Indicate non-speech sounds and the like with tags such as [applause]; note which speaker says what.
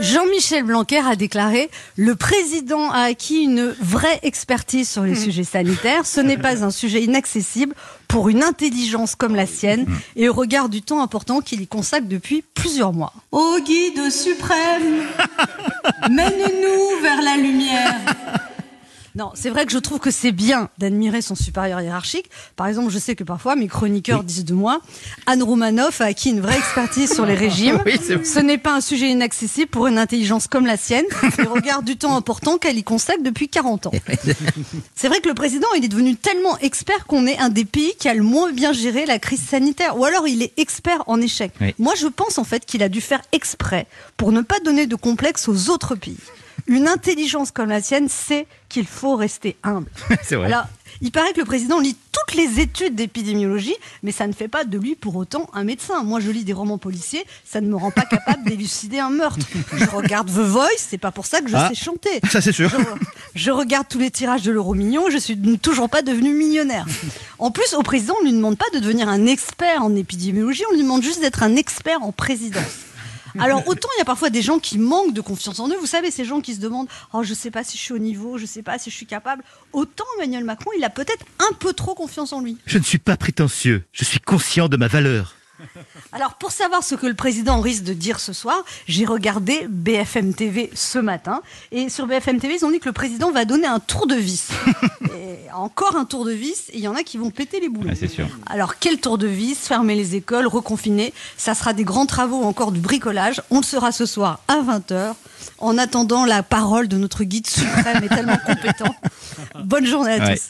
Speaker 1: Jean-Michel Blanquer a déclaré Le président a acquis une vraie expertise sur les sujets sanitaires. Ce n'est pas un sujet inaccessible pour une intelligence comme la sienne et au regard du temps important qu'il y consacre depuis plusieurs mois.
Speaker 2: Ô guide suprême, [laughs] mène-nous vers la lumière.
Speaker 1: Non, c'est vrai que je trouve que c'est bien d'admirer son supérieur hiérarchique. Par exemple, je sais que parfois mes chroniqueurs disent de moi Anne Romanoff a acquis une vraie expertise sur les [laughs] régimes.
Speaker 3: Oui.
Speaker 1: Ce n'est pas un sujet inaccessible pour une intelligence comme la sienne, et au [laughs] regard du temps important qu'elle y consacre depuis 40 ans. C'est vrai que le président, il est devenu tellement expert qu'on est un des pays qui a le moins bien géré la crise sanitaire. Ou alors il est expert en échec.
Speaker 3: Oui.
Speaker 1: Moi, je pense en fait qu'il a dû faire exprès pour ne pas donner de complexe aux autres pays. Une intelligence comme la sienne sait qu'il faut rester humble. [laughs]
Speaker 3: C'est vrai.
Speaker 1: Alors, il paraît que le président lit toutes les études d'épidémiologie, mais ça ne fait pas de lui pour autant un médecin. Moi, je lis des romans policiers, ça ne me rend pas capable d'élucider un meurtre. Je regarde The Voice, c'est pas pour ça que je
Speaker 3: Ah.
Speaker 1: sais chanter.
Speaker 3: Ça, c'est sûr.
Speaker 1: Je, je regarde tous les tirages de l'euro million, je suis toujours pas devenu millionnaire. En plus, au président, on lui demande pas de devenir un expert en épidémiologie, on lui demande juste d'être un expert en présidence. [laughs] Alors autant il y a parfois des gens qui manquent de confiance en eux, vous savez ces gens qui se demandent oh je sais pas si je suis au niveau, je sais pas si je suis capable. Autant Emmanuel Macron, il a peut-être un peu trop confiance en lui.
Speaker 3: Je ne suis pas prétentieux. Je suis conscient de ma valeur. [laughs]
Speaker 1: Alors pour savoir ce que le président risque de dire ce soir, j'ai regardé BFM TV ce matin et sur BFM TV ils ont dit que le président va donner un tour de vis. [laughs] Et encore un tour de vis et il y en a qui vont péter les boulons.
Speaker 3: Ah, c'est sûr.
Speaker 1: Alors quel tour de vis Fermer les écoles, reconfiner, ça sera des grands travaux encore du bricolage. On le sera ce soir à 20h en attendant la parole de notre guide suprême et tellement [laughs] compétent. Bonne journée à
Speaker 3: Ouais.
Speaker 1: tous.